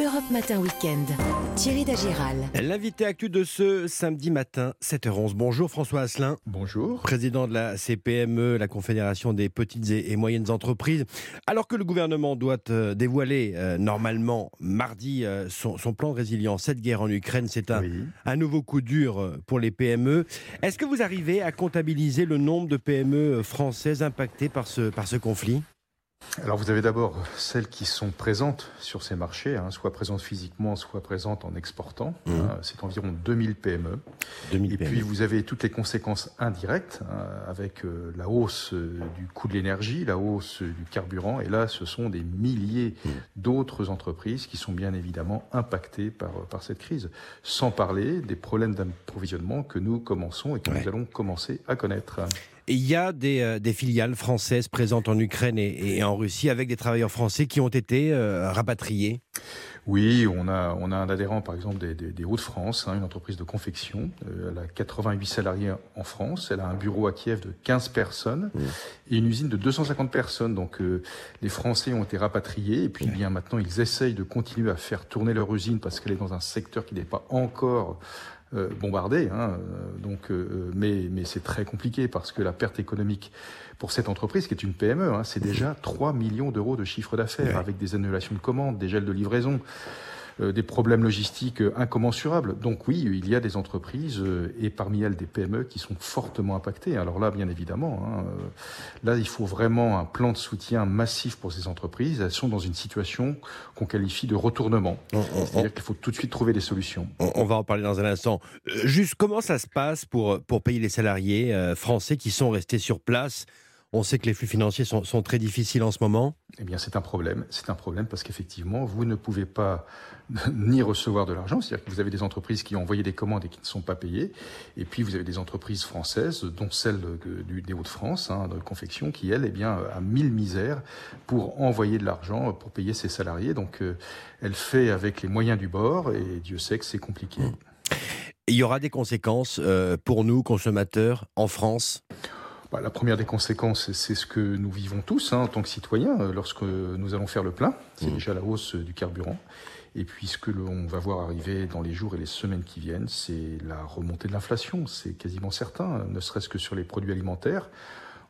Europe Matin Weekend. Thierry Dagiral. L'invité actu de ce samedi matin, 7h11. Bonjour François Asselin. Bonjour. Président de la CPME, la Confédération des petites et moyennes entreprises. Alors que le gouvernement doit euh, dévoiler euh, normalement mardi euh, son, plan de résilience, cette guerre en Ukraine, c'est un, un nouveau coup dur pour les PME. Est-ce que vous arrivez à comptabiliser le nombre de PME françaises impactées par ce, par ce conflit? Alors vous avez d'abord celles qui sont présentes sur ces marchés, hein, soit présentes physiquement, soit présentes en exportant. Mmh. Hein, c'est environ 2000 PME. 2000 Et puis vous avez toutes les conséquences indirectes hein, avec euh, la hausse euh, du coût de l'énergie, la hausse du carburant. Et là, ce sont des milliers mmh. d'autres entreprises qui sont bien évidemment impactées par, euh, par cette crise. Sans parler des problèmes d'approvisionnement que nous commençons et que nous allons commencer à connaître il y a euh, des, filiales françaises présentes en Ukraine et, en Russie avec des travailleurs français qui ont été euh, rapatriés. Oui, on a, on a un adhérent, par exemple, des, Hauts-de-France, hein, une entreprise de confection. Euh, elle a 88 salariés en France. Elle a un bureau à Kiev de 15 personnes et une usine de 250 personnes. Donc, les Français ont été rapatriés et puis, bien maintenant, ils essayent de continuer à faire tourner leur usine parce qu'elle est dans un secteur qui n'est pas encore euh, bombardé. Hein, euh, donc, euh, mais mais c'est très compliqué parce que la perte économique pour cette entreprise, qui est une PME, hein, c'est déjà 3 millions d'euros de chiffre d'affaires avec des annulations de commandes, des gels de livraison. Euh, des problèmes logistiques euh, incommensurables. Donc oui, il y a des entreprises, euh, et parmi elles des PME, qui sont fortement impactées. Alors là, bien évidemment, hein, là, il faut vraiment un plan de soutien massif pour ces entreprises. Elles sont dans une situation qu'on qualifie de retournement. C'est-à-dire qu'il faut tout de suite trouver des solutions. On, va en parler dans un instant. Juste comment ça se passe pour, pour payer les salariés français qui sont restés sur place on sait que les flux financiers sont, très difficiles en ce moment. Eh bien, c'est un problème. C'est un problème parce qu'effectivement, vous ne pouvez pas ni recevoir de l'argent. C'est-à-dire que vous avez des entreprises qui ont envoyé des commandes et qui ne sont pas payées. Et puis, vous avez des entreprises françaises, dont celle des Hauts-de-France, hein, de confection, qui, elle, eh bien, a mille misères pour envoyer de l'argent pour payer ses salariés. Donc, euh, elle fait avec les moyens du bord et Dieu sait que c'est compliqué. Il y aura des conséquences euh, pour nous, consommateurs, en France? Bah, la première des conséquences, c'est ce que nous vivons tous hein, en tant que citoyens euh, lorsque nous allons faire le plein. C'est mmh. déjà la hausse du carburant. Et puis ce que l'on va voir arriver dans les jours et les semaines qui viennent, c'est la remontée de l'inflation. C'est quasiment certain, ne serait-ce que sur les produits alimentaires.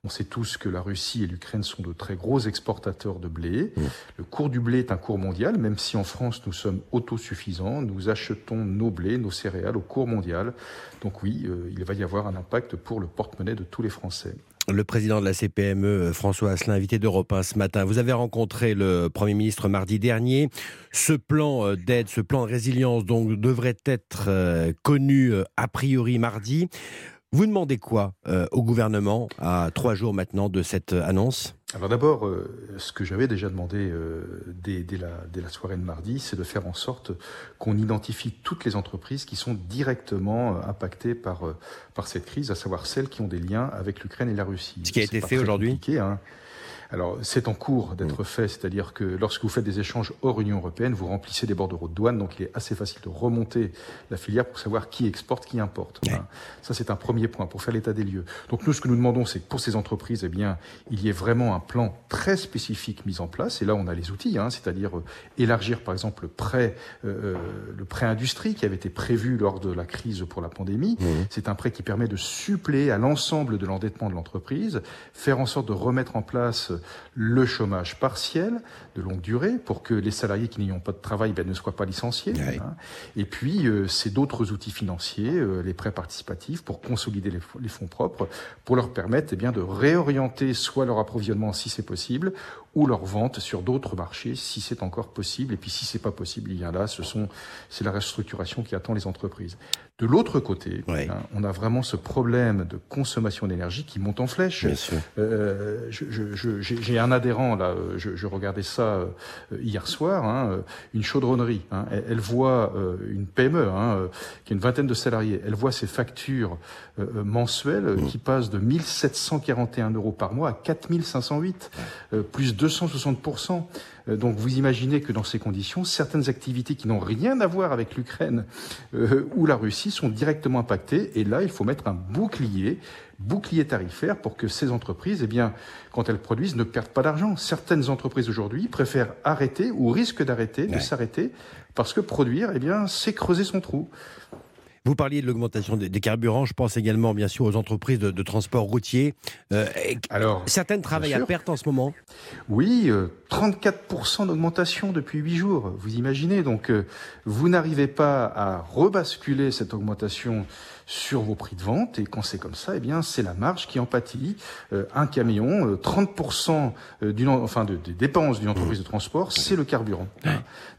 On sait tous que la Russie et l'Ukraine sont de très gros exportateurs de blé. Mmh. Le cours du blé est un cours mondial, même si en France nous sommes autosuffisants. Nous achetons nos blés, nos céréales au cours mondial. Donc oui, euh, il va y avoir un impact pour le porte-monnaie de tous les Français. Le président de la CPME, François Asselin, invité d'Europe 1 ce matin. Vous avez rencontré le Premier ministre mardi dernier. Ce plan euh, d'aide, ce plan de résilience, donc, devrait être euh, connu a priori mardi. Vous demandez quoi euh, au gouvernement à trois jours maintenant de cette euh, annonce? Alors d'abord, euh, ce que j'avais déjà demandé dès, la, dès, la, soirée de mardi, c'est de faire en sorte qu'on identifie toutes les entreprises qui sont directement impactées par, par cette crise, à savoir celles qui ont des liens avec l'Ukraine et la Russie. Ce qui a été fait aujourd'hui? hein. Alors, c'est en cours d'être mm. fait, c'est-à-dire que lorsque vous faites des échanges hors Union européenne, vous remplissez des bordereaux de douane, donc il est assez facile de remonter la filière pour savoir qui exporte, qui importe. Ça, c'est un premier point pour faire l'état des lieux. Donc, nous, ce que nous demandons, c'est que pour ces entreprises, eh bien, il y ait vraiment un plan très spécifique mis en place. Et là, on a les outils, hein, c'est-à-dire euh, élargir, par exemple, le prêt, euh, euh, le prêt industrie qui avait été prévu lors de la crise pour la pandémie. Mm. C'est un prêt qui permet de suppléer à l'ensemble de l'endettement de l'entreprise, faire en sorte de remettre en place le chômage partiel de longue durée pour que les salariés qui n'ayant pas de travail ben, ne soient pas licenciés. Hein. Et puis, euh, c'est d'autres outils financiers, euh, les prêts participatifs, pour consolider les, fonds propres, pour leur permettre eh bien, de réorienter soit leur approvisionnement si c'est possible, ou leur vente sur d'autres marchés si c'est encore possible. Et puis, si c'est pas possible, il y a là, ce sont, c'est la restructuration qui attend les entreprises. De l'autre côté, hein, on a vraiment ce problème de consommation d'énergie qui monte en flèche. Euh, j'ai un adhérent là, je, je regardais ça euh, hier soir, hein, une chaudronnerie. Hein, elle, voit euh, une PME hein, qui a une vingtaine de salariés. Elle voit ses factures euh, mensuelles mmh. qui passent de 1741 euros par mois à 4508, plus 200 260%. Euh, donc vous imaginez que dans ces conditions, certaines activités qui n'ont rien à voir avec l'Ukraine euh, ou la Russie sont directement impactées. Et là, il faut mettre un bouclier, bouclier tarifaire pour que ces entreprises, eh bien, quand elles produisent, ne perdent pas d'argent. Certaines entreprises aujourd'hui préfèrent arrêter ou risquent d'arrêter, de s'arrêter, parce que produire, eh bien, c'est creuser son trou. Vous parliez de l'augmentation des, carburants. Je pense également, bien sûr, aux entreprises de, transport routier. Euh, Alors, certaines travaillent à perte en ce moment. Oui, 34% euh, d'augmentation depuis 8 jours. Vous imaginez Donc, euh, vous n'arrivez pas à rebasculer cette augmentation sur vos prix de vente. Et quand c'est comme ça, eh bien, c'est la marge qui en pâtit. un camion, 30% d'une, enfin, de, des dépenses d'une entreprise de transport, c'est le carburant.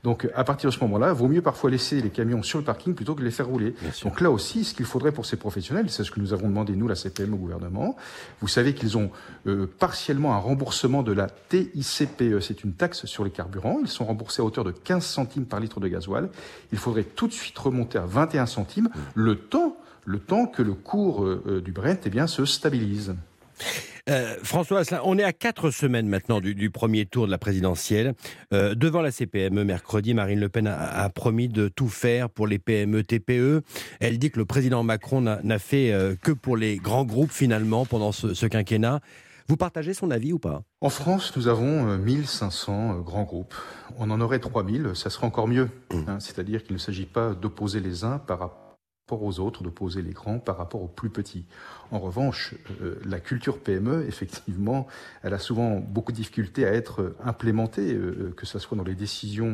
Donc, à partir de ce moment-là, vaut mieux parfois laisser les camions sur le parking plutôt que de les faire rouler. Donc là aussi, ce qu'il faudrait pour ces professionnels, c'est ce que nous avons demandé, nous, la CPM, au gouvernement. Vous savez qu'ils ont euh, partiellement un remboursement de la TICPE. C'est une taxe sur les carburants. Ils sont remboursés à hauteur de 15 centimes par litre de gasoil. Il faudrait tout de suite remonter à 21 centimes, mmh. le temps, le temps que le cours euh, euh, du Brent eh bien, se stabilise. Euh, François on est à quatre semaines maintenant du, premier tour de la présidentielle. Euh, devant la CPME, mercredi, Marine Le Pen a, promis de tout faire pour les PME, TPE. Elle dit que le président Macron n'a fait euh, que pour les grands groupes finalement pendant ce, quinquennat. Vous partagez son avis ou pas? En France, nous avons 1500 grands groupes. On en aurait 3000, ça serait encore mieux. Mmh. Hein. C'est-à-dire qu'il ne s'agit pas d'opposer les uns par rapport aux autres, de poser les grands par rapport aux plus petits. En revanche, euh, la culture PME, effectivement, elle a souvent beaucoup de difficultés à être implémentée, euh, que ce soit dans les décisions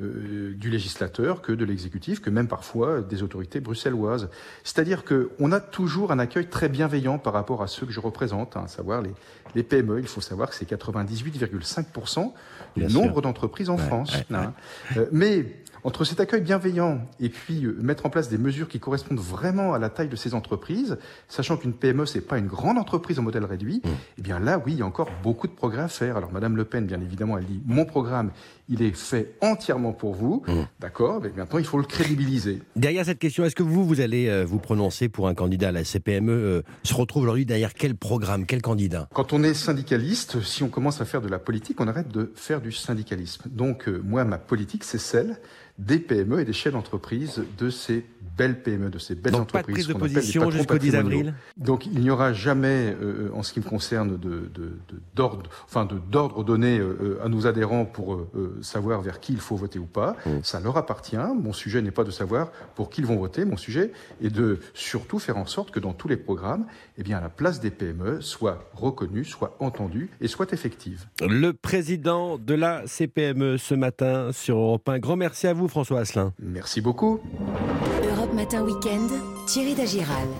euh, du législateur, que de l'exécutif, que même parfois des autorités bruxelloises. C'est-à-dire qu'on a toujours un accueil très bienveillant par rapport à ceux que je représente, hein, à savoir les, les, PME. Il faut savoir que c'est 98,5% du nombre d'entreprises en France. Hein. mais entre cet accueil bienveillant et puis euh, mettre en place des mesures qui correspondent vraiment à la taille de ces entreprises, sachant qu'une PME c'est pas une grande entreprise au modèle réduit, mmh. eh bien là oui, il y a encore beaucoup de progrès à faire. Alors madame Le Pen bien évidemment, elle dit mon programme, il est fait entièrement pour vous. Mmh. D'accord, mais maintenant il faut le crédibiliser. Derrière cette question, est-ce que vous vous allez euh, vous prononcer pour un candidat à la CPME euh, se retrouve aujourd'hui derrière quel programme, quel candidat? Quand on est syndicaliste, si on commence à faire de la politique, on arrête de faire du syndicalisme. Donc moi ma politique c'est celle des PME et des chefs d'entreprise de ces belles PME, de ces belles Donc entreprises. Pas de prise de position jusqu'au 10 avril? Donc il n'y aura jamais, euh, en ce qui me concerne, d'ordre de, enfin d'ordre donné euh, à nos adhérents pour euh, savoir vers qui il faut voter ou pas. Mmh. Ça leur appartient. Mon sujet n'est pas de savoir pour qui ils vont voter. Mon sujet est de surtout faire en sorte que dans tous les programmes, eh bien, la place des PME soit reconnue, soit entendue et soit effective. Le président de la CPME ce matin sur Europe 1. Grand merci à vous, François Asselin. Merci beaucoup. Europe Matin Weekend, Thierry Dagiral.